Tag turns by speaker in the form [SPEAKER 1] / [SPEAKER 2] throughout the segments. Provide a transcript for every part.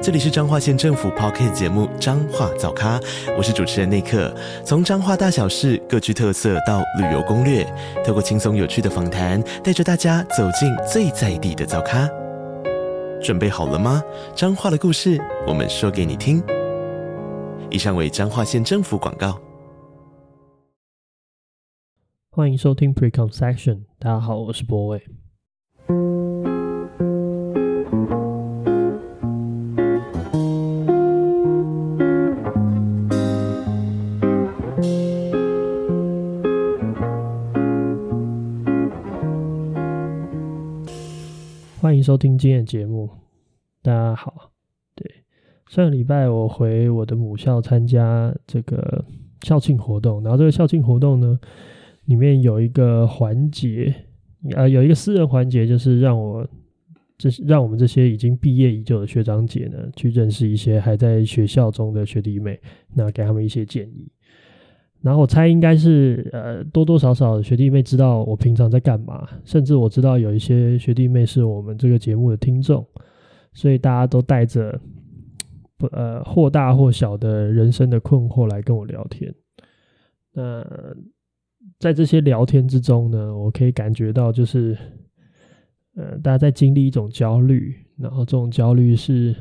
[SPEAKER 1] 这里是彰化县政府 Podcast 节目《彰化早咖》，我是主持人内克。从彰化大小事各具特色到旅游攻略，透过轻松有趣的访谈，带着大家走进最在地的早咖。准备好了吗？彰化的故事，我们说给你听。以上为彰化县政府广告。
[SPEAKER 2] 欢迎收听 Precon Section，大家好，我是博伟。收听今天的节目，大家好。对，上个礼拜我回我的母校参加这个校庆活动，然后这个校庆活动呢，里面有一个环节，呃，有一个私人环节，就是让我，这是让我们这些已经毕业已久的学长姐呢，去认识一些还在学校中的学弟妹，那给他们一些建议。然后我猜应该是呃多多少少学弟妹知道我平常在干嘛，甚至我知道有一些学弟妹是我们这个节目的听众，所以大家都带着不呃或大或小的人生的困惑来跟我聊天。那在这些聊天之中呢，我可以感觉到就是呃大家在经历一种焦虑，然后这种焦虑是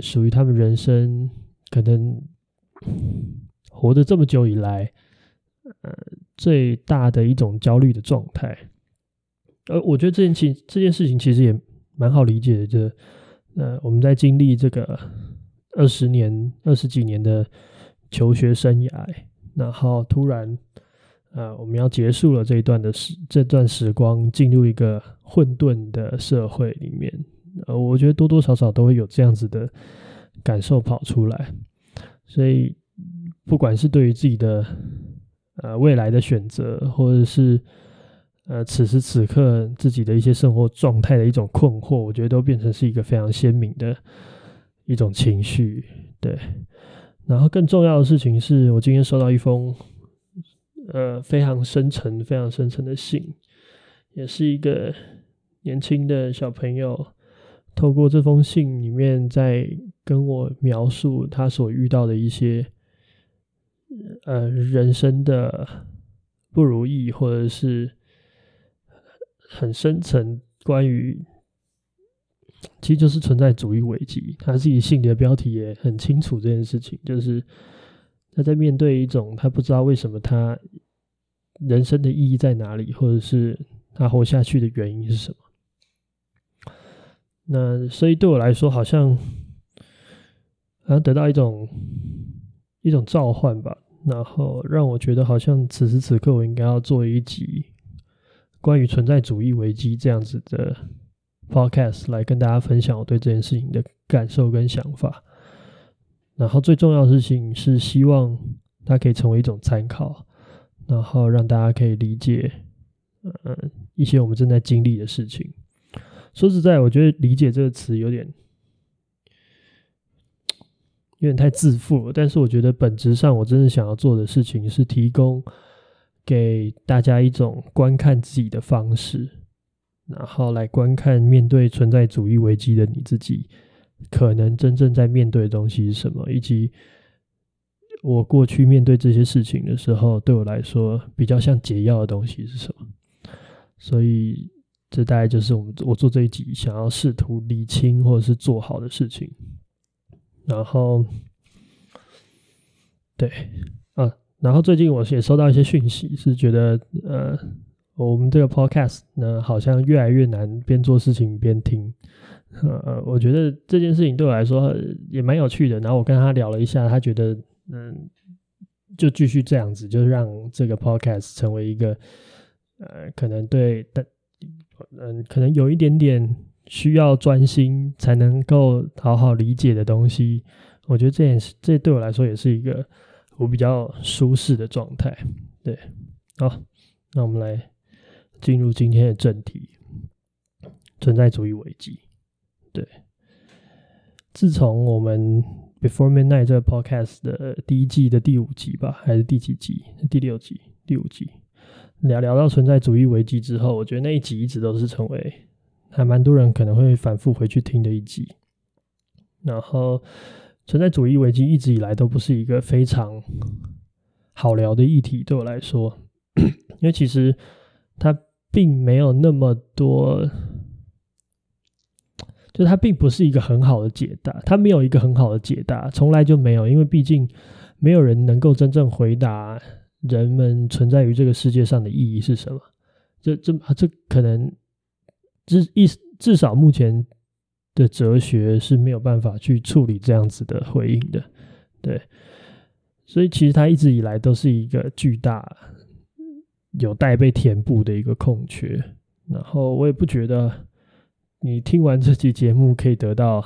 [SPEAKER 2] 属于他们人生可能。活得这么久以来，呃，最大的一种焦虑的状态，呃，我觉得这件情这件事情其实也蛮好理解的，就呃，我们在经历这个二十年、二十几年的求学生涯，然后突然，呃，我们要结束了这一段的时这段时光，进入一个混沌的社会里面，呃，我觉得多多少少都会有这样子的感受跑出来，所以。不管是对于自己的呃未来的选择，或者是呃此时此刻自己的一些生活状态的一种困惑，我觉得都变成是一个非常鲜明的一种情绪。对，然后更重要的事情是我今天收到一封呃非常深沉、非常深沉的信，也是一个年轻的小朋友透过这封信里面在跟我描述他所遇到的一些。呃，人生的不如意，或者是很深层关于，其实就是存在主义危机。他自己信的标题也很清楚这件事情，就是他在面对一种他不知道为什么他人生的意义在哪里，或者是他活下去的原因是什么。那所以对我来说，好像好像得到一种一种召唤吧。然后让我觉得好像此时此刻我应该要做一集关于存在主义危机这样子的 podcast 来跟大家分享我对这件事情的感受跟想法。然后最重要的事情是希望它可以成为一种参考，然后让大家可以理解呃一些我们正在经历的事情。说实在，我觉得“理解”这个词有点。有点太自负了，但是我觉得本质上，我真正想要做的事情是提供给大家一种观看自己的方式，然后来观看面对存在主义危机的你自己，可能真正在面对的东西是什么，以及我过去面对这些事情的时候，对我来说比较像解药的东西是什么。所以，这大概就是我们我做这一集想要试图理清或者是做好的事情。然后，对，啊，然后最近我也收到一些讯息，是觉得呃，我们这个 podcast 呢，好像越来越难边做事情边听。呃，我觉得这件事情对我来说也蛮有趣的。然后我跟他聊了一下，他觉得嗯，就继续这样子，就让这个 podcast 成为一个呃，可能对但嗯，可能有一点点。需要专心才能够好好理解的东西，我觉得这也是，这对我来说也是一个我比较舒适的状态。对，好，那我们来进入今天的正题，存在主义危机。对，自从我们 Before Midnight 这个 Podcast 的第一季的第五集吧，还是第几集？第六集？第五集？聊聊到存在主义危机之后，我觉得那一集一直都是成为还蛮多人可能会反复回去听的一集。然后，存在主义危机一直以来都不是一个非常好聊的议题，对我来说，因为其实它并没有那么多，就它并不是一个很好的解答，它没有一个很好的解答，从来就没有，因为毕竟没有人能够真正回答人们存在于这个世界上的意义是什么。这、这啊、这可能至一至少目前。的哲学是没有办法去处理这样子的回应的，对，所以其实它一直以来都是一个巨大有待被填补的一个空缺。然后我也不觉得你听完这期节目可以得到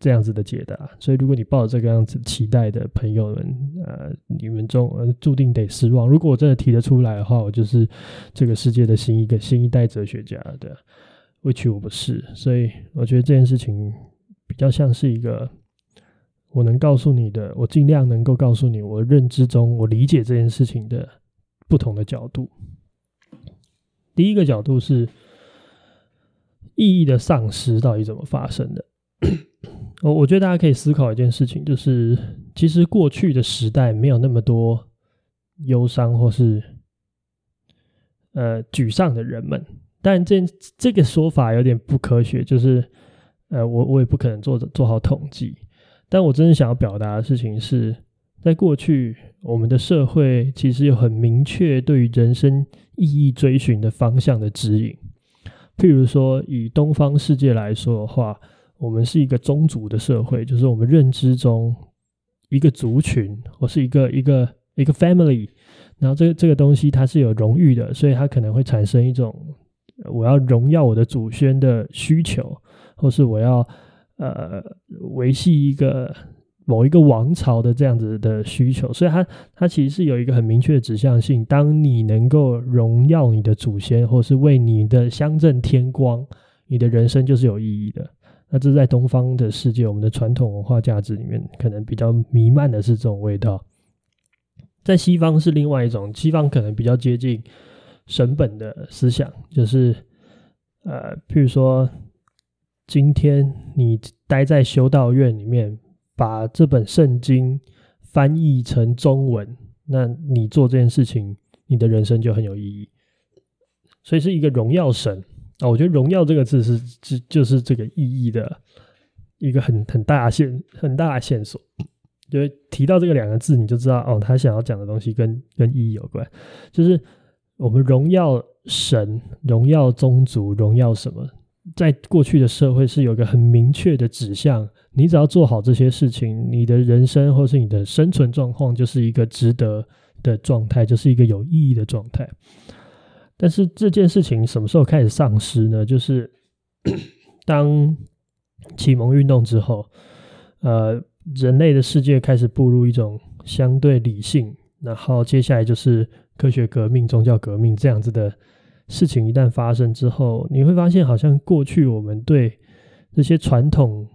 [SPEAKER 2] 这样子的解答。所以如果你抱着这个样子期待的朋友们，呃，你们中呃注定得失望。如果我真的提得出来的话，我就是这个世界的新一个新一代哲学家，对。Which 我不是，所以我觉得这件事情比较像是一个我能告诉你的，我尽量能够告诉你我认知中我理解这件事情的不同的角度。第一个角度是意义的丧失到底怎么发生的？我我觉得大家可以思考一件事情，就是其实过去的时代没有那么多忧伤或是呃沮丧的人们。但这这个说法有点不科学，就是，呃，我我也不可能做做好统计。但我真正想要表达的事情是，在过去，我们的社会其实有很明确对于人生意义追寻的方向的指引。譬如说，以东方世界来说的话，我们是一个宗族的社会，就是我们认知中一个族群或是一个一个一个 family，然后这个这个东西它是有荣誉的，所以它可能会产生一种。我要荣耀我的祖先的需求，或是我要呃维系一个某一个王朝的这样子的需求，所以它它其实是有一个很明确的指向性。当你能够荣耀你的祖先，或是为你的乡镇添光，你的人生就是有意义的。那这在东方的世界，我们的传统文化价值里面，可能比较弥漫的是这种味道。在西方是另外一种，西方可能比较接近。神本的思想就是，呃，譬如说，今天你待在修道院里面，把这本圣经翻译成中文，那你做这件事情，你的人生就很有意义。所以是一个荣耀神啊，我觉得“荣耀”这个字是，是就是这个意义的一个很很大线很大的线索。就提到这个两个字，你就知道哦，他想要讲的东西跟跟意义有关，就是。我们荣耀神，荣耀宗族，荣耀什么？在过去的社会是有个很明确的指向，你只要做好这些事情，你的人生或是你的生存状况就是一个值得的状态，就是一个有意义的状态。但是这件事情什么时候开始丧失呢？就是 当启蒙运动之后，呃，人类的世界开始步入一种相对理性，然后接下来就是。科学革命、宗教革命这样子的事情一旦发生之后，你会发现，好像过去我们对这些传统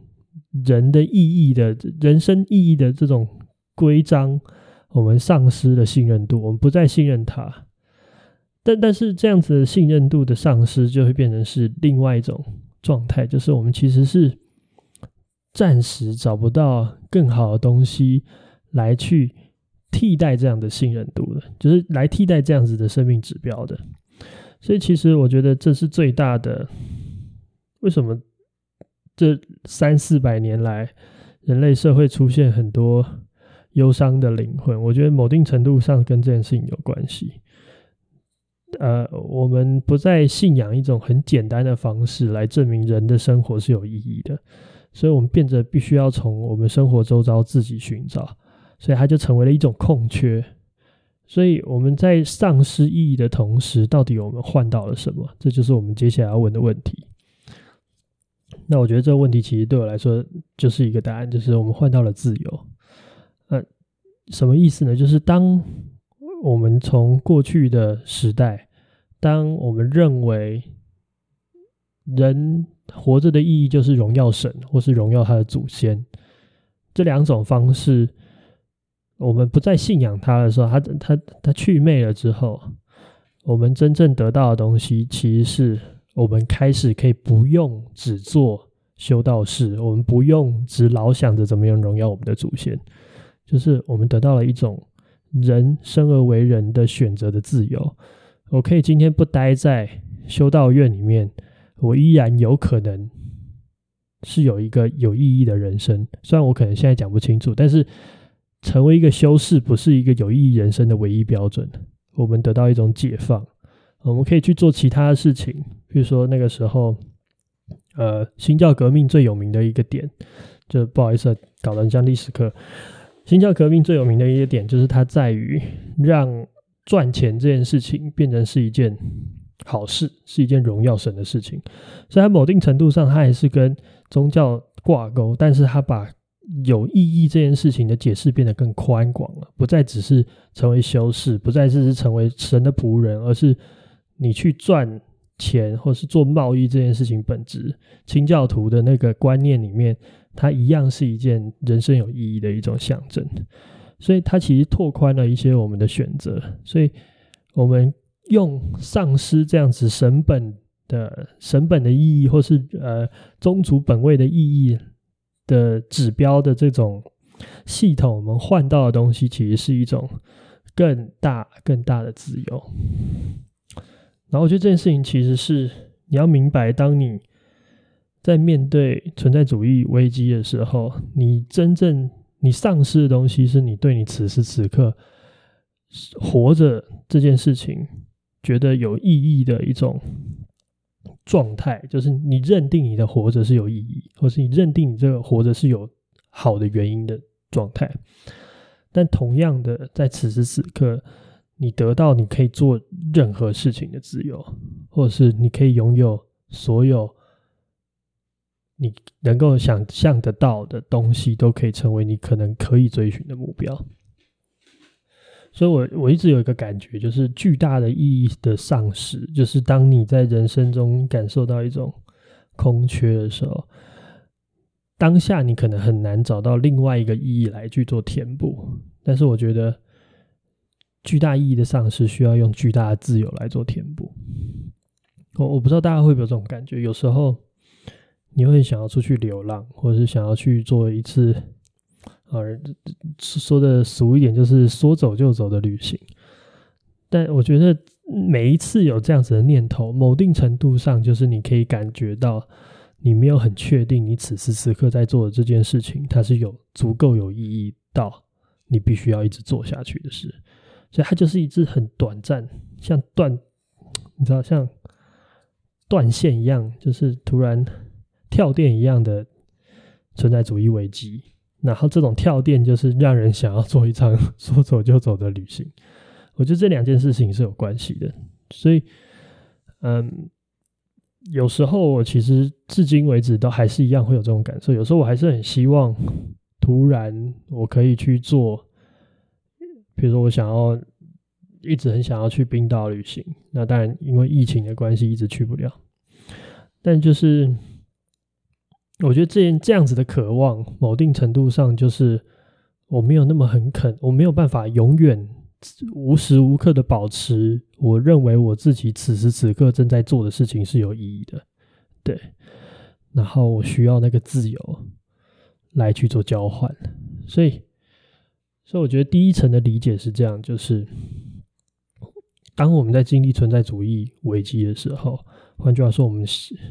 [SPEAKER 2] 人的意义的人生意义的这种规章，我们丧失了信任度，我们不再信任它。但但是这样子的信任度的丧失，就会变成是另外一种状态，就是我们其实是暂时找不到更好的东西来去。替代这样的信任度的，就是来替代这样子的生命指标的。所以，其实我觉得这是最大的。为什么这三四百年来，人类社会出现很多忧伤的灵魂？我觉得某定程度上跟这件事情有关系。呃，我们不再信仰一种很简单的方式来证明人的生活是有意义的，所以我们变得必须要从我们生活周遭自己寻找。所以它就成为了一种空缺，所以我们在丧失意义的同时，到底我们换到了什么？这就是我们接下来要问的问题。那我觉得这个问题其实对我来说就是一个答案，就是我们换到了自由。呃，什么意思呢？就是当我们从过去的时代当我们认为人活着的意义就是荣耀神，或是荣耀他的祖先，这两种方式，我们不再信仰他的时候，他他他去魅了之后，我们真正得到的东西，其实是我们开始可以不用只做修道士，我们不用只老想着怎么样荣耀我们的祖先，就是我们得到了一种人生而为人的选择的自由。我可以今天不待在修道院里面，我依然有可能是有一个有意义的人生。虽然我可能现在讲不清楚，但是成为一个修士不是一个有意义人生的唯一标准。我们得到一种解放，我们可以去做其他的事情。比如说那个时候，呃，新教革命最有名的一个点，就不好意思搞得很像历史课。新教革命最有名的一个点，就是它在于让。赚钱这件事情变成是一件好事，是一件荣耀神的事情。所以，在某定程度上，它还是跟宗教挂钩，但是它把有意义这件事情的解释变得更宽广了，不再只是成为修士，不再只是成为神的仆人，而是你去赚钱或是做贸易这件事情本质。清教徒的那个观念里面，它一样是一件人生有意义的一种象征。所以它其实拓宽了一些我们的选择，所以我们用丧失这样子神本的神本的意义，或是呃宗族本位的意义的指标的这种系统，我们换到的东西，其实是一种更大更大的自由。然后我觉得这件事情其实是你要明白，当你在面对存在主义危机的时候，你真正。你丧失的东西是你对你此时此刻活着这件事情觉得有意义的一种状态，就是你认定你的活着是有意义，或是你认定你这个活着是有好的原因的状态。但同样的，在此时此刻，你得到你可以做任何事情的自由，或者是你可以拥有所有。你能够想象得到的东西，都可以成为你可能可以追寻的目标。所以我，我一直有一个感觉，就是巨大的意义的丧失，就是当你在人生中感受到一种空缺的时候，当下你可能很难找到另外一个意义来去做填补。但是，我觉得巨大意义的丧失需要用巨大的自由来做填补。我我不知道大家会不会有这种感觉，有时候。你会想要出去流浪，或者是想要去做一次，呃，说的俗一点，就是说走就走的旅行。但我觉得每一次有这样子的念头，某定程度上，就是你可以感觉到你没有很确定，你此时此刻在做的这件事情，它是有足够有意义到你必须要一直做下去的事。所以它就是一次很短暂，像断，你知道，像断线一样，就是突然。跳电一样的存在主义危机，然后这种跳电就是让人想要做一场 说走就走的旅行。我觉得这两件事情是有关系的，所以，嗯，有时候我其实至今为止都还是一样会有这种感受。有时候我还是很希望，突然我可以去做，比如说我想要一直很想要去冰岛旅行，那当然因为疫情的关系一直去不了，但就是。我觉得这这样子的渴望，某定程度上就是我没有那么很肯，我没有办法永远无时无刻的保持我认为我自己此时此刻正在做的事情是有意义的，对。然后我需要那个自由来去做交换，所以，所以我觉得第一层的理解是这样，就是当我们在经历存在主义危机的时候。换句话说，我们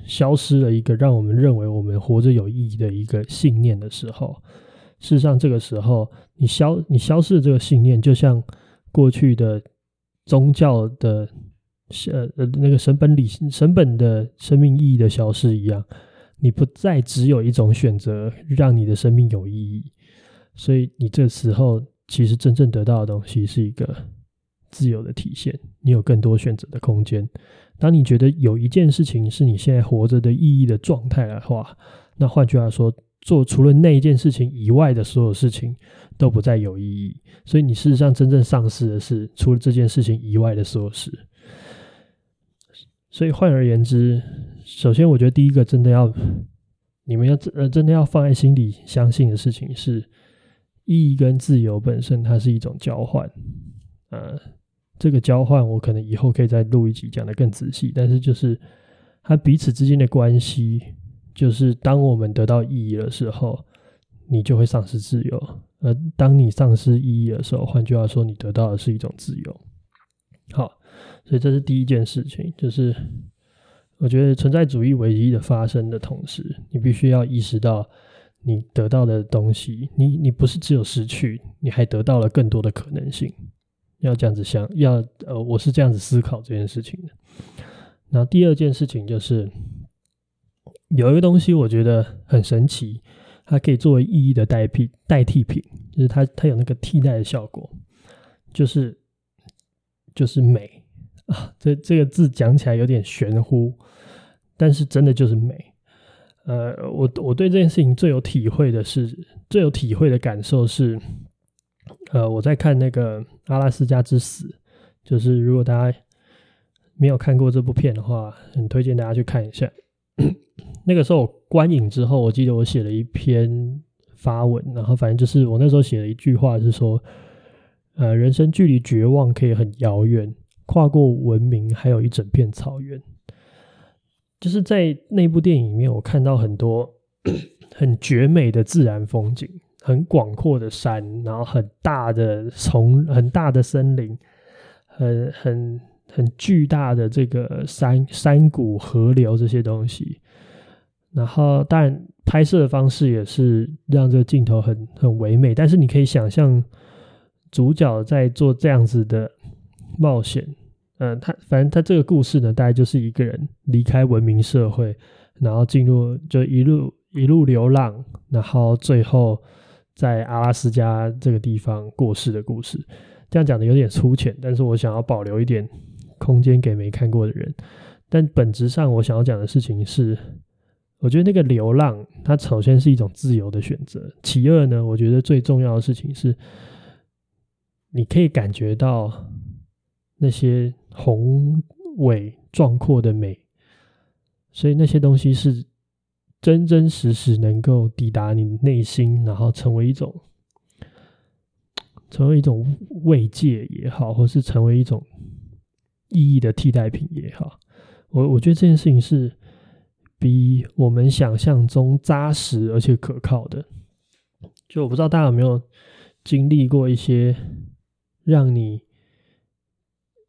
[SPEAKER 2] 消失了一个让我们认为我们活着有意义的一个信念的时候，事实上，这个时候你消你消失的这个信念，就像过去的宗教的呃呃那个神本理神本的生命意义的消失一样，你不再只有一种选择让你的生命有意义，所以你这时候其实真正得到的东西是一个自由的体现，你有更多选择的空间。当你觉得有一件事情是你现在活着的意义的状态的话，那换句话说，做除了那一件事情以外的所有事情都不再有意义。所以你事实上真正丧失的是除了这件事情以外的所有事。所以换而言之，首先我觉得第一个真的要你们要呃真的要放在心里相信的事情是，意义跟自由本身它是一种交换。呃，这个交换我可能以后可以再录一集讲得更仔细，但是就是它彼此之间的关系，就是当我们得到意义的时候，你就会丧失自由；而当你丧失意义的时候，换句话说，你得到的是一种自由。好，所以这是第一件事情，就是我觉得存在主义危机的发生的同时，你必须要意识到，你得到的东西，你你不是只有失去，你还得到了更多的可能性。要这样子想，要呃，我是这样子思考这件事情的。然后第二件事情就是，有一个东西我觉得很神奇，它可以作为意义的代替代替品，就是它它有那个替代的效果，就是就是美 啊。这这个字讲起来有点玄乎，但是真的就是美。呃，我我对这件事情最有体会的是，最有体会的感受是。呃，我在看那个《阿拉斯加之死》，就是如果大家没有看过这部片的话，很推荐大家去看一下。那个时候观影之后，我记得我写了一篇发文，然后反正就是我那时候写了一句话，是说，呃，人生距离绝望可以很遥远，跨过文明还有一整片草原。就是在那部电影里面，我看到很多 很绝美的自然风景。很广阔的山，然后很大的丛，很大的森林，很很很巨大的这个山山谷、河流这些东西。然后，当然拍摄的方式也是让这个镜头很很唯美。但是，你可以想象主角在做这样子的冒险。嗯、他反正他这个故事呢，大概就是一个人离开文明社会，然后进入就一路一路流浪，然后最后。在阿拉斯加这个地方过世的故事，这样讲的有点粗浅，但是我想要保留一点空间给没看过的人。但本质上，我想要讲的事情是，我觉得那个流浪，它首先是一种自由的选择。其二呢，我觉得最重要的事情是，你可以感觉到那些宏伟壮阔的美，所以那些东西是。真真实实能够抵达你内心，然后成为一种，成为一种慰藉也好，或是成为一种意义的替代品也好，我我觉得这件事情是比我们想象中扎实而且可靠的。就我不知道大家有没有经历过一些让你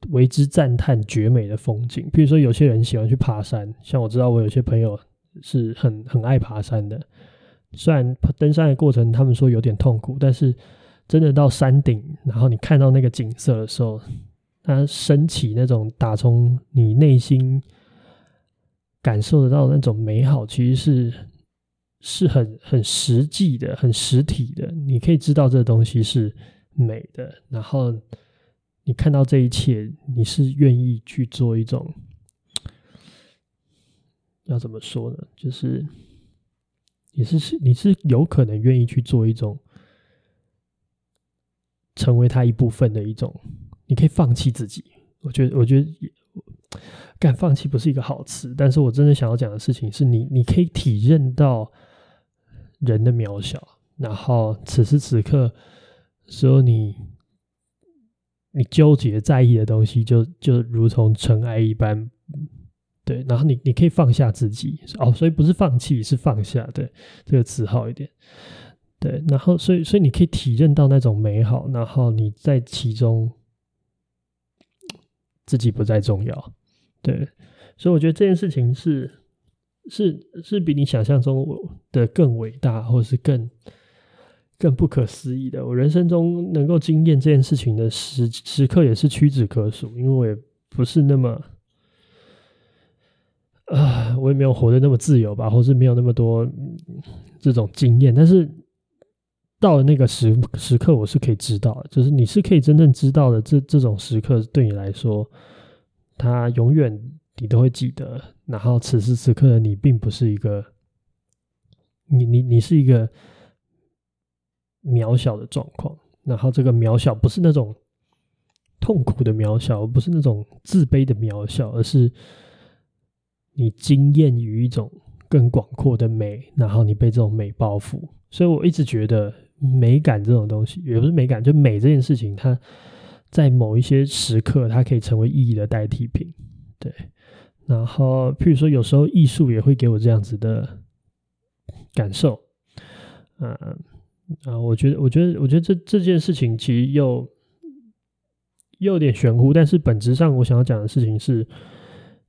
[SPEAKER 2] 为之赞叹绝美的风景，比如说有些人喜欢去爬山，像我知道我有些朋友。是很很爱爬山的，虽然登山的过程他们说有点痛苦，但是真的到山顶，然后你看到那个景色的时候，它升起那种打从你内心感受得到那种美好，其实是是很很实际的、很实体的。你可以知道这个东西是美的，然后你看到这一切，你是愿意去做一种。要怎么说呢？就是你是是你是有可能愿意去做一种成为他一部分的一种，你可以放弃自己。我觉得，我觉得干放弃不是一个好词，但是我真的想要讲的事情是你，你可以体认到人的渺小，然后此时此刻，所有你你纠结在意的东西，就就如同尘埃一般。对，然后你你可以放下自己哦，所以不是放弃，是放下。对，这个词好一点。对，然后所以所以你可以体认到那种美好，然后你在其中自己不再重要。对，所以我觉得这件事情是是是比你想象中的更伟大，或是更更不可思议的。我人生中能够经验这件事情的时时刻也是屈指可数，因为我也不是那么。啊、我也没有活得那么自由吧，或是没有那么多这种经验。但是到了那个时时刻，我是可以知道，就是你是可以真正知道的。这这种时刻对你来说，它永远你都会记得。然后此时此刻的你，并不是一个你你你是一个渺小的状况。然后这个渺小不是那种痛苦的渺小，不是那种自卑的渺小，而是。你惊艳于一种更广阔的美，然后你被这种美包覆。所以我一直觉得美感这种东西，也不是美感，就美这件事情，它在某一些时刻，它可以成为意义的代替品。对，然后譬如说，有时候艺术也会给我这样子的感受。嗯啊，我觉得，我觉得，我觉得这这件事情其实又又有点玄乎，但是本质上我想要讲的事情是。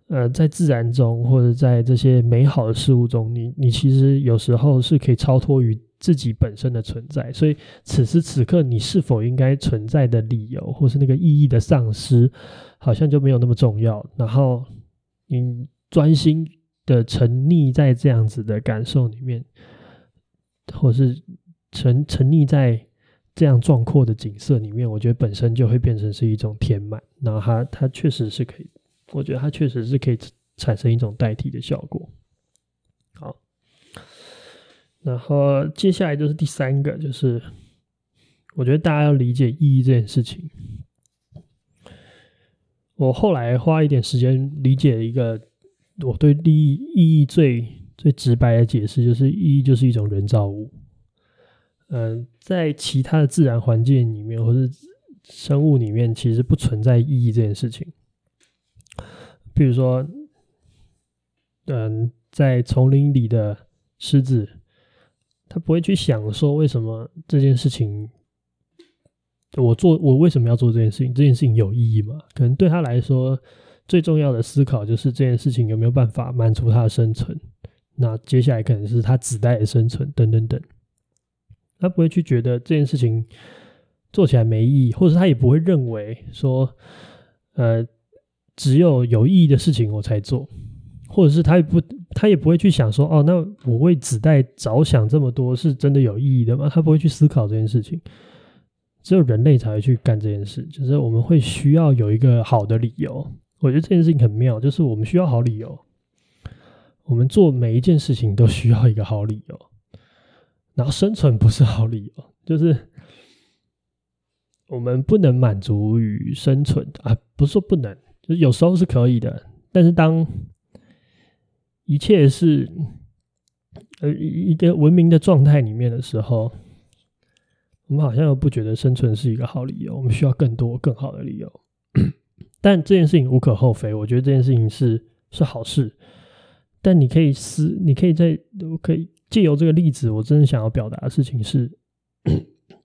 [SPEAKER 2] 呃，在自然中，或者在这些美好的事物中，你你其实有时候是可以超脱于自己本身的存在。所以此时此刻，你是否应该存在的理由，或是那个意义的丧失，好像就没有那么重要。然后你专心的沉溺在这样子的感受里面，或是沉沉溺在这样壮阔的景色里面，我觉得本身就会变成是一种填满。然后它它确实是可以。我觉得它确实是可以产生一种代替的效果。好，然后接下来就是第三个，就是我觉得大家要理解意义这件事情。我后来花一点时间理解了一个我对利益意义最最直白的解释，就是意义就是一种人造物。嗯，在其他的自然环境里面，或是生物里面，其实不存在意义这件事情。比如说，嗯，在丛林里的狮子，他不会去想说为什么这件事情，我做我为什么要做这件事情？这件事情有意义吗？可能对他来说，最重要的思考就是这件事情有没有办法满足他的生存。那接下来可能是他子代的生存，等等等。他不会去觉得这件事情做起来没意义，或者他也不会认为说，呃。只有有意义的事情我才做，或者是他也不，他也不会去想说，哦，那我为子代着想这么多是真的有意义的吗？他不会去思考这件事情。只有人类才会去干这件事，就是我们会需要有一个好的理由。我觉得这件事情很妙，就是我们需要好理由。我们做每一件事情都需要一个好理由，然后生存不是好理由，就是我们不能满足于生存啊，不是说不能。有时候是可以的，但是当一切是呃一个文明的状态里面的时候，我们好像又不觉得生存是一个好理由，我们需要更多更好的理由。但这件事情无可厚非，我觉得这件事情是是好事。但你可以思，你可以在我可以借由这个例子，我真的想要表达的事情是。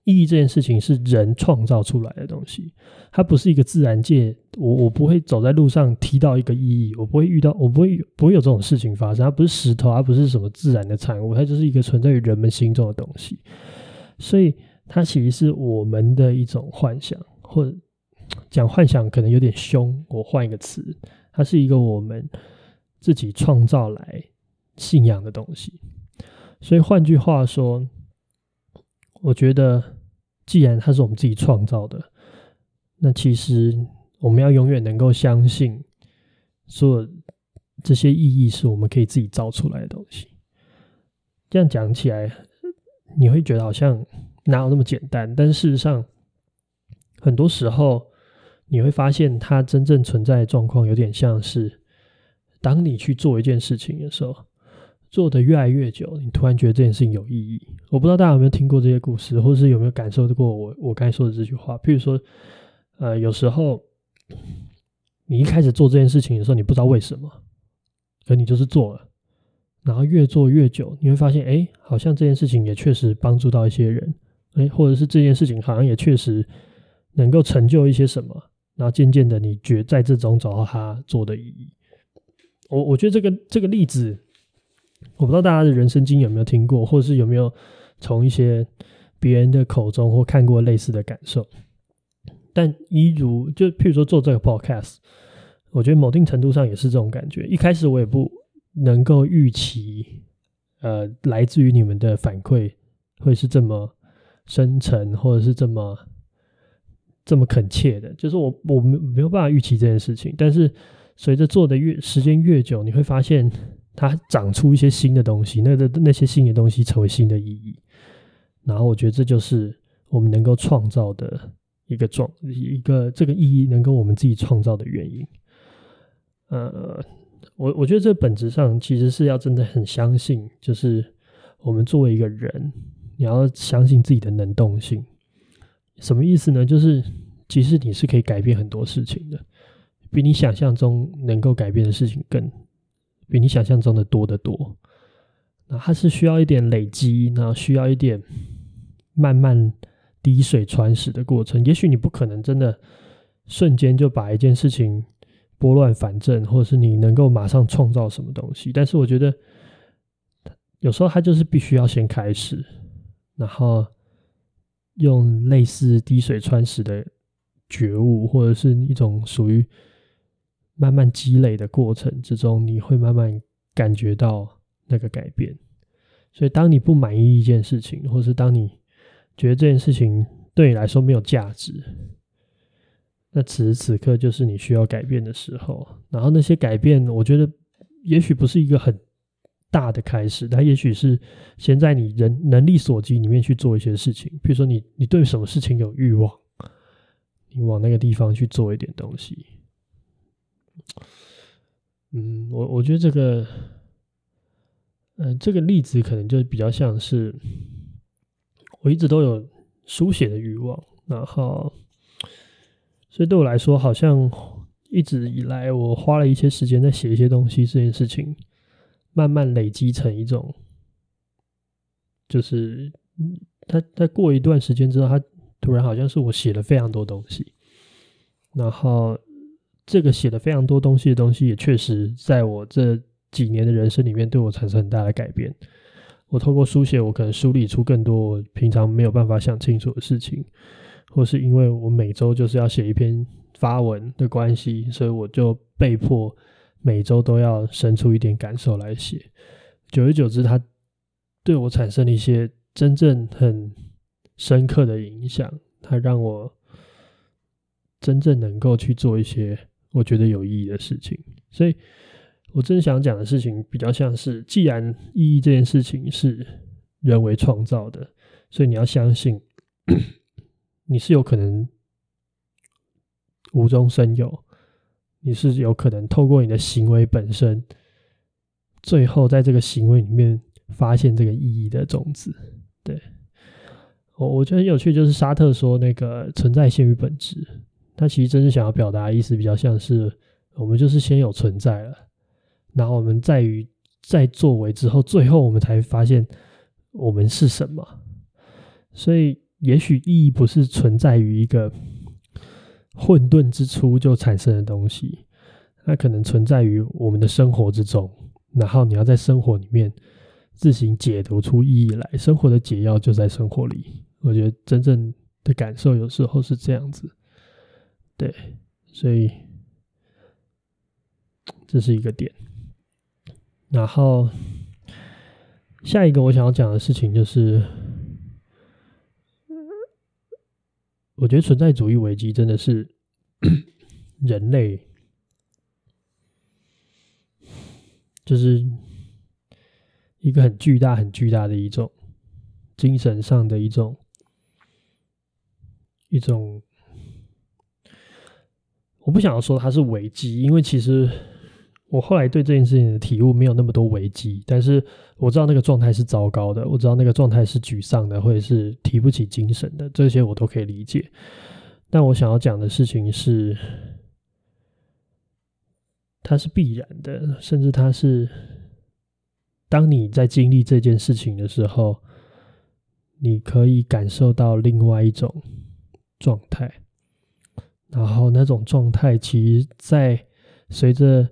[SPEAKER 2] 意义这件事情是人创造出来的东西，它不是一个自然界。我我不会走在路上提到一个意义，我不会遇到，我不会不会有这种事情发生。它不是石头，它不是什么自然的产物，它就是一个存在于人们心中的东西。所以它其实是我们的一种幻想，或者讲幻想可能有点凶。我换一个词，它是一个我们自己创造来信仰的东西。所以换句话说。我觉得，既然它是我们自己创造的，那其实我们要永远能够相信，所有这些意义是我们可以自己造出来的东西。这样讲起来，你会觉得好像哪有那么简单？但事实上，很多时候你会发现，它真正存在的状况有点像是，当你去做一件事情的时候。做的越来越久，你突然觉得这件事情有意义。我不知道大家有没有听过这些故事，或者是有没有感受过我我刚才说的这句话。譬如说，呃，有时候你一开始做这件事情的时候，你不知道为什么，可你就是做了，然后越做越久，你会发现，哎，好像这件事情也确实帮助到一些人，哎，或者是这件事情好像也确实能够成就一些什么，然后渐渐的，你觉在这种找到他做的意义。我我觉得这个这个例子。我不知道大家的人生经验有没有听过，或者是有没有从一些别人的口中或看过类似的感受。但一如就譬如说做这个 podcast，我觉得某定程度上也是这种感觉。一开始我也不能够预期，呃，来自于你们的反馈会是这么深沉，或者是这么这么恳切的。就是我我没没有办法预期这件事情。但是随着做的越时间越久，你会发现。它长出一些新的东西，那个那些新的东西成为新的意义，然后我觉得这就是我们能够创造的一个状一个这个意义能够我们自己创造的原因。呃，我我觉得这本质上其实是要真的很相信，就是我们作为一个人，你要相信自己的能动性。什么意思呢？就是其实你是可以改变很多事情的，比你想象中能够改变的事情更，比你想象中的多得多。那它是需要一点累积，那需要一点慢慢滴水穿石的过程。也许你不可能真的瞬间就把一件事情。拨乱反正，或者是你能够马上创造什么东西，但是我觉得有时候它就是必须要先开始，然后用类似滴水穿石的觉悟，或者是一种属于慢慢积累的过程之中，你会慢慢感觉到那个改变。所以，当你不满意一件事情，或是当你觉得这件事情对你来说没有价值。那此时此刻就是你需要改变的时候，然后那些改变，我觉得也许不是一个很大的开始，它也许是先在你人能力所及里面去做一些事情，比如说你你对什么事情有欲望，你往那个地方去做一点东西。嗯，我我觉得这个，嗯、呃，这个例子可能就比较像是我一直都有书写的欲望，然后。所以对我来说，好像一直以来，我花了一些时间在写一些东西，这件事情慢慢累积成一种，就是他他过一段时间之后，他突然好像是我写了非常多东西，然后这个写了非常多东西的东西，也确实在我这几年的人生里面对我产生很大的改变。我透过书写，我可能梳理出更多我平常没有办法想清楚的事情。或是因为我每周就是要写一篇发文的关系，所以我就被迫每周都要生出一点感受来写。久而久之，它对我产生了一些真正很深刻的影响。它让我真正能够去做一些我觉得有意义的事情。所以，我真想讲的事情比较像是：既然意义这件事情是人为创造的，所以你要相信。你是有可能无中生有，你是有可能透过你的行为本身，最后在这个行为里面发现这个意义的种子。对，我我觉得很有趣，就是沙特说那个存在先于本质，他其实真正想要表达的意思比较像是我们就是先有存在了，然后我们在于在作为之后，最后我们才发现我们是什么，所以。也许意义不是存在于一个混沌之初就产生的东西，它可能存在于我们的生活之中。然后你要在生活里面自行解读出意义来，生活的解药就在生活里。我觉得真正的感受有时候是这样子，对，所以这是一个点。然后下一个我想要讲的事情就是。我觉得存在主义危机真的是 人类，就是一个很巨大、很巨大的一种精神上的一种一种。我不想要说它是危机，因为其实。我后来对这件事情的体悟没有那么多危机，但是我知道那个状态是糟糕的，我知道那个状态是沮丧的，或者是提不起精神的，这些我都可以理解。但我想要讲的事情是，它是必然的，甚至它是当你在经历这件事情的时候，你可以感受到另外一种状态，然后那种状态其实在随着。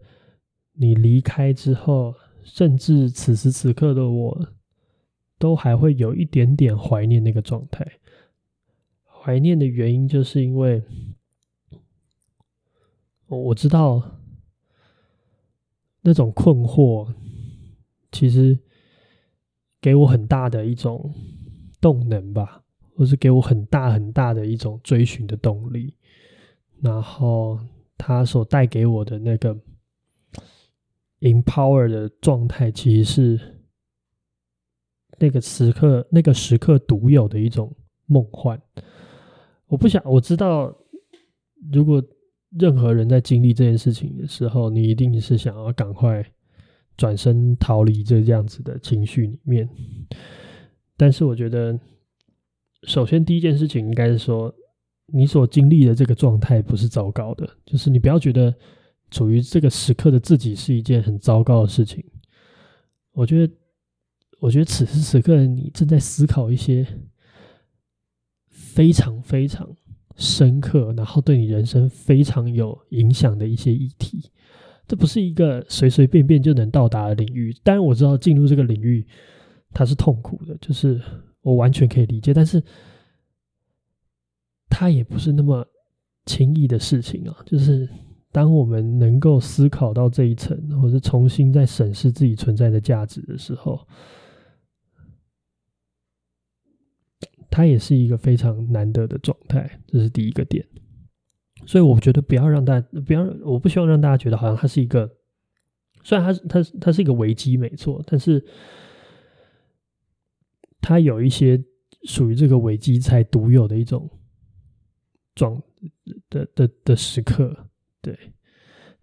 [SPEAKER 2] 你离开之后，甚至此时此刻的我，都还会有一点点怀念那个状态。怀念的原因，就是因为我知道那种困惑，其实给我很大的一种动能吧，或是给我很大很大的一种追寻的动力。然后，他所带给我的那个。Empower 的状态其实是那个时刻，那个时刻独有的一种梦幻。我不想，我知道，如果任何人在经历这件事情的时候，你一定是想要赶快转身逃离这样子的情绪里面。但是我觉得，首先第一件事情应该是说，你所经历的这个状态不是糟糕的，就是你不要觉得处于这个时刻的自己是一件很糟糕的事情。我觉得，我觉得此时此刻的你正在思考一些非常非常。深刻，然后对你人生非常有影响的一些议题，这不是一个随随便便就能到达的领域。当然，我知道进入这个领域它是痛苦的，就是我完全可以理解。但是，它也不是那么轻易的事情啊。就是当我们能够思考到这一层，或者重新再审视自己存在的价值的时候。它也是一个非常难得的状态，这是第一个点。所以我觉得不要让大家，不要，我不希望让大家觉得好像它是一个，虽然它它它是一个危机没错，但是它有一些属于这个危机才独有的一种状的的的，的时刻，对，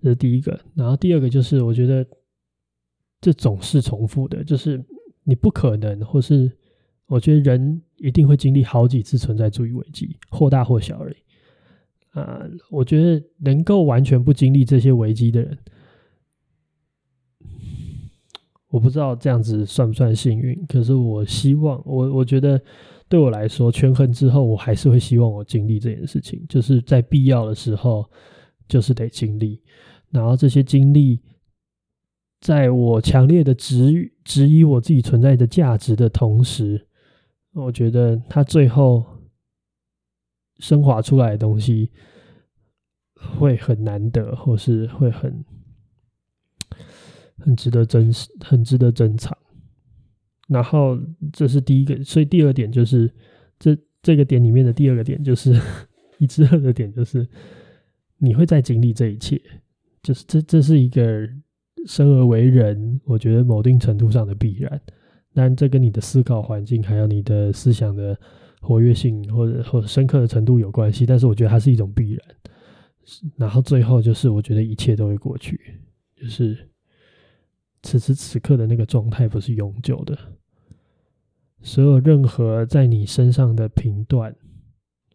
[SPEAKER 2] 这是第一个。然后第二个就是我觉得这总是重复的，就是你不可能，或是我觉得人。一定会经历好几次存在主义危机，或大或小而已。啊，我觉得能够完全不经历这些危机的人，我不知道这样子算不算幸运。可是我希望，我我觉得对我来说，权衡之后，我还是会希望我经历这件事情，就是在必要的时候，就是得经历。然后这些经历，在我强烈的质质疑我自己存在的价值的同时。我觉得他最后升华出来的东西会很难得，或是会很很值得珍视，很值得珍藏。然后这是第一个，所以第二点就是这这个点里面的第二个点就是 一之二的点就是你会再经历这一切，就是这这是一个生而为人，我觉得某定程度上的必然。但这跟你的思考环境，还有你的思想的活跃性，或者或者深刻的程度有关系。但是我觉得它是一种必然。然后最后就是，我觉得一切都会过去，就是此时此刻的那个状态不是永久的。所有任何在你身上的评断，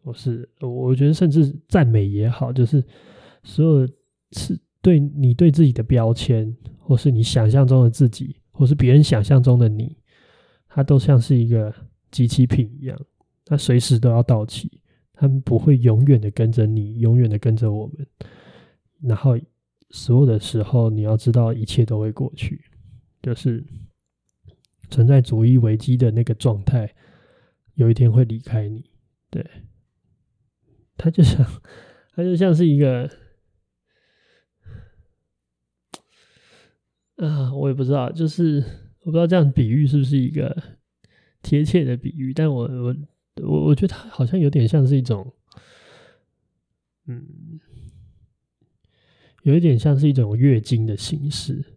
[SPEAKER 2] 或是我觉得甚至赞美也好，就是所有是对你对自己的标签，或是你想象中的自己，或是别人想象中的你。它都像是一个机器品一样，它随时都要到期，它们不会永远的跟着你，永远的跟着我们。然后所有的时候，你要知道一切都会过去，就是存在主义危机的那个状态，有一天会离开你。对，它就像，它就像是一个，啊，我也不知道，就是。我不知道这样比喻是不是一个贴切的比喻，但我我我我觉得它好像有点像是一种，嗯，有一点像是一种月经的形式。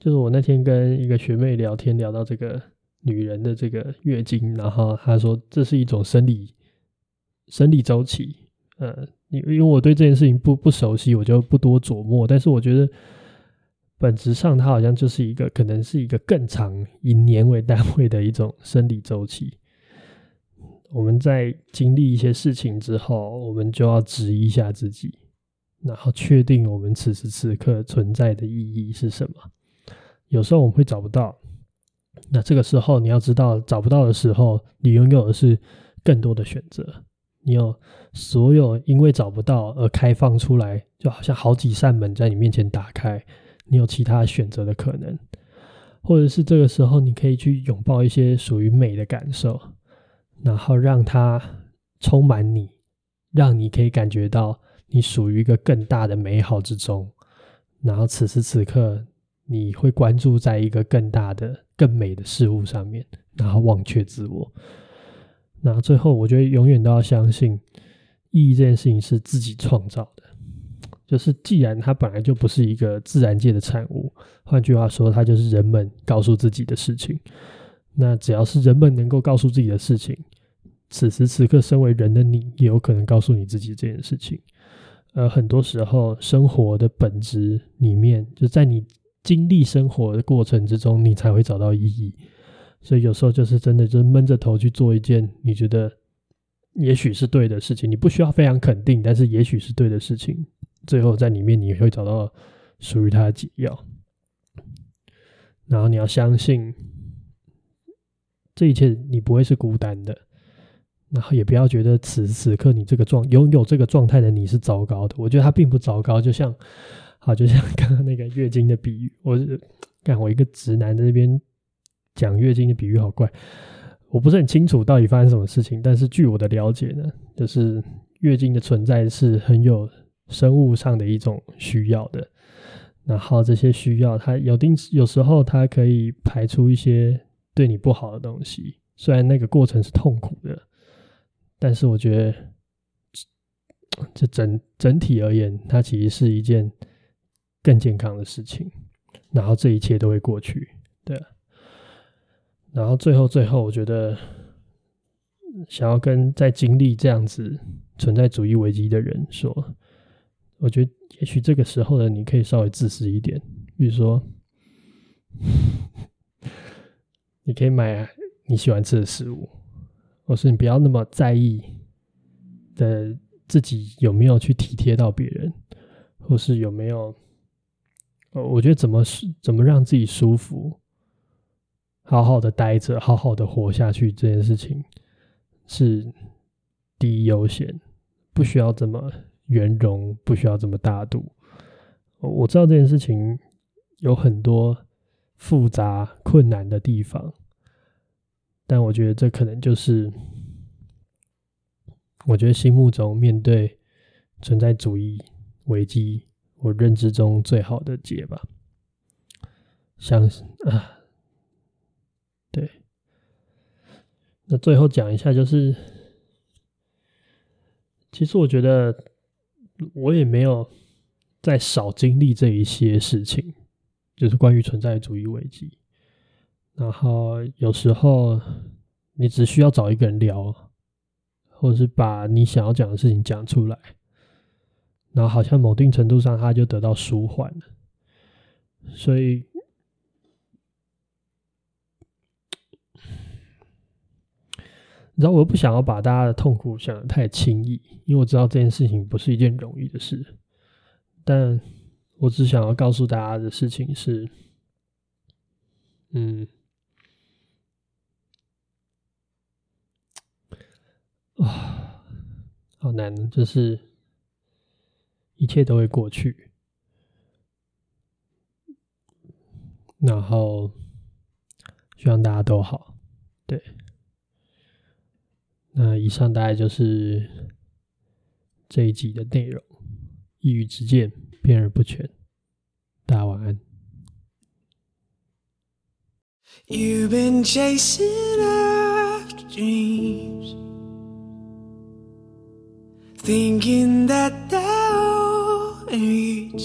[SPEAKER 2] 就是我那天跟一个学妹聊天，聊到这个女人的这个月经，然后她说这是一种生理生理周期。呃，因因为我对这件事情不不熟悉，我就不多琢磨。但是我觉得。本质上，它好像就是一个，可能是一个更长以年为单位的一种生理周期。我们在经历一些事情之后，我们就要质疑一下自己，然后确定我们此时此刻存在的意义是什么。有时候我们会找不到，那这个时候你要知道，找不到的时候，你拥有的是更多的选择。你有所有因为找不到而开放出来，就好像好几扇门在你面前打开。你有其他选择的可能，或者是这个时候，你可以去拥抱一些属于美的感受，然后让它充满你，让你可以感觉到你属于一个更大的美好之中。然后此时此刻，你会关注在一个更大的、更美的事物上面，然后忘却自我。那最后，我觉得永远都要相信，意义这件事情是自己创造的。就是，既然它本来就不是一个自然界的产物，换句话说，它就是人们告诉自己的事情。那只要是人们能够告诉自己的事情，此时此刻身为人的你，也有可能告诉你自己这件事情。而很多时候，生活的本质里面，就在你经历生活的过程之中，你才会找到意义。所以有时候就是真的，就是闷着头去做一件你觉得也许是对的事情，你不需要非常肯定，但是也许是对的事情，最后在里面你会找到属于它的解药。然后你要相信，这一切你不会是孤单的。然后也不要觉得此时此刻你这个状拥有这个状态的你是糟糕的，我觉得它并不糟糕。就像，好，就像刚刚那个月经的比喻，我是看我一个直男在那边讲月经的比喻，好怪。我不是很清楚到底发生什么事情，但是据我的了解呢，就是月经的存在是很有生物上的一种需要的。然后这些需要，它有定有时候它可以排出一些对你不好的东西，虽然那个过程是痛苦的。但是我觉得，这整整体而言，它其实是一件更健康的事情。然后这一切都会过去，对。然后最后最后，我觉得想要跟在经历这样子存在主义危机的人说，我觉得也许这个时候的你可以稍微自私一点，比如说，你可以买你喜欢吃的食物。或是你不要那么在意的自己有没有去体贴到别人，或是有没有，我觉得怎么是怎么让自己舒服，好好的待着，好好的活下去这件事情是第一优先，不需要这么圆融，不需要这么大度。我知道这件事情有很多复杂困难的地方。但我觉得这可能就是，我觉得心目中面对存在主义危机，我认知中最好的解吧。相信啊，对。那最后讲一下，就是其实我觉得我也没有再少经历这一些事情，就是关于存在主义危机。然后有时候你只需要找一个人聊，或者是把你想要讲的事情讲出来，然后好像某定程度上他就得到舒缓了。所以，你知道我又不想要把大家的痛苦想得太轻易，因为我知道这件事情不是一件容易的事。但我只想要告诉大家的事情是，嗯。啊，好难，就是一切都会过去，然后希望大家都好。对，那以上大概就是这一集的内容。一语之见，辩而不全。大家晚安。You've been chasing after dreams. Thinking that reach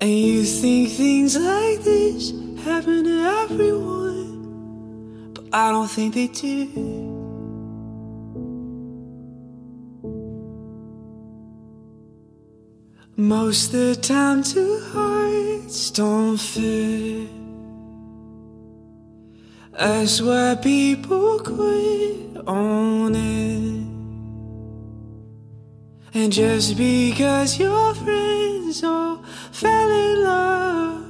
[SPEAKER 2] And you think things like this happen to everyone But I don't think they do. Most of the time two hearts don't fit. That's why people quit on it. And just because your friends all fell in love,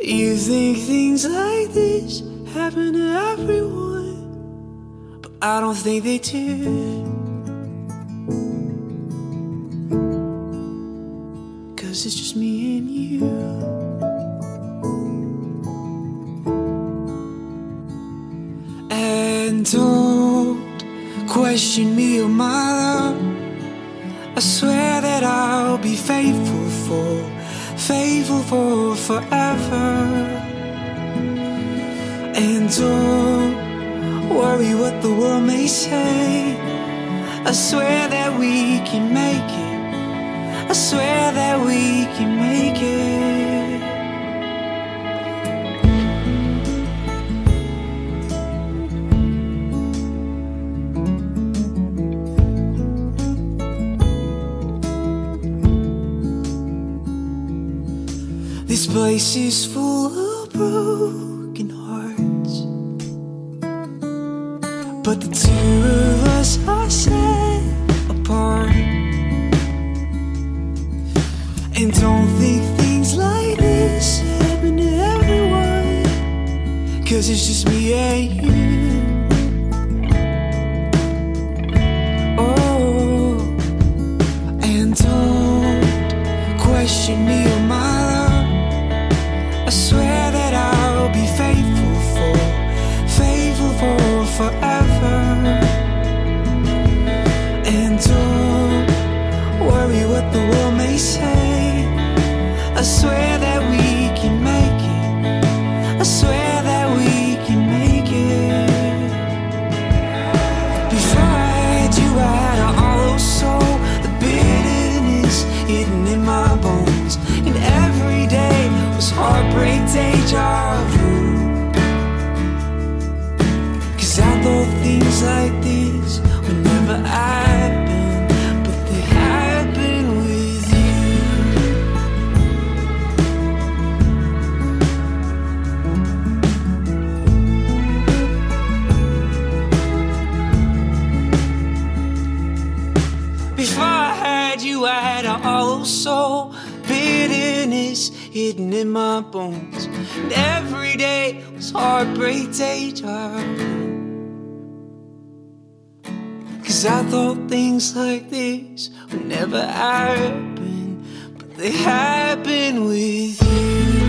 [SPEAKER 2] you think things like this happen to everyone, but I don't think they do. Cause it's just me and you. And don't question me or my love. I swear that I'll be faithful for, faithful for forever. And don't worry what the world may say. I swear that we can make it. I swear that we can make it.
[SPEAKER 3] This place is full of broken. hidden in my bones. And every day was heartbreak day, child. Cause I thought things like this would never happen, but they happen with you.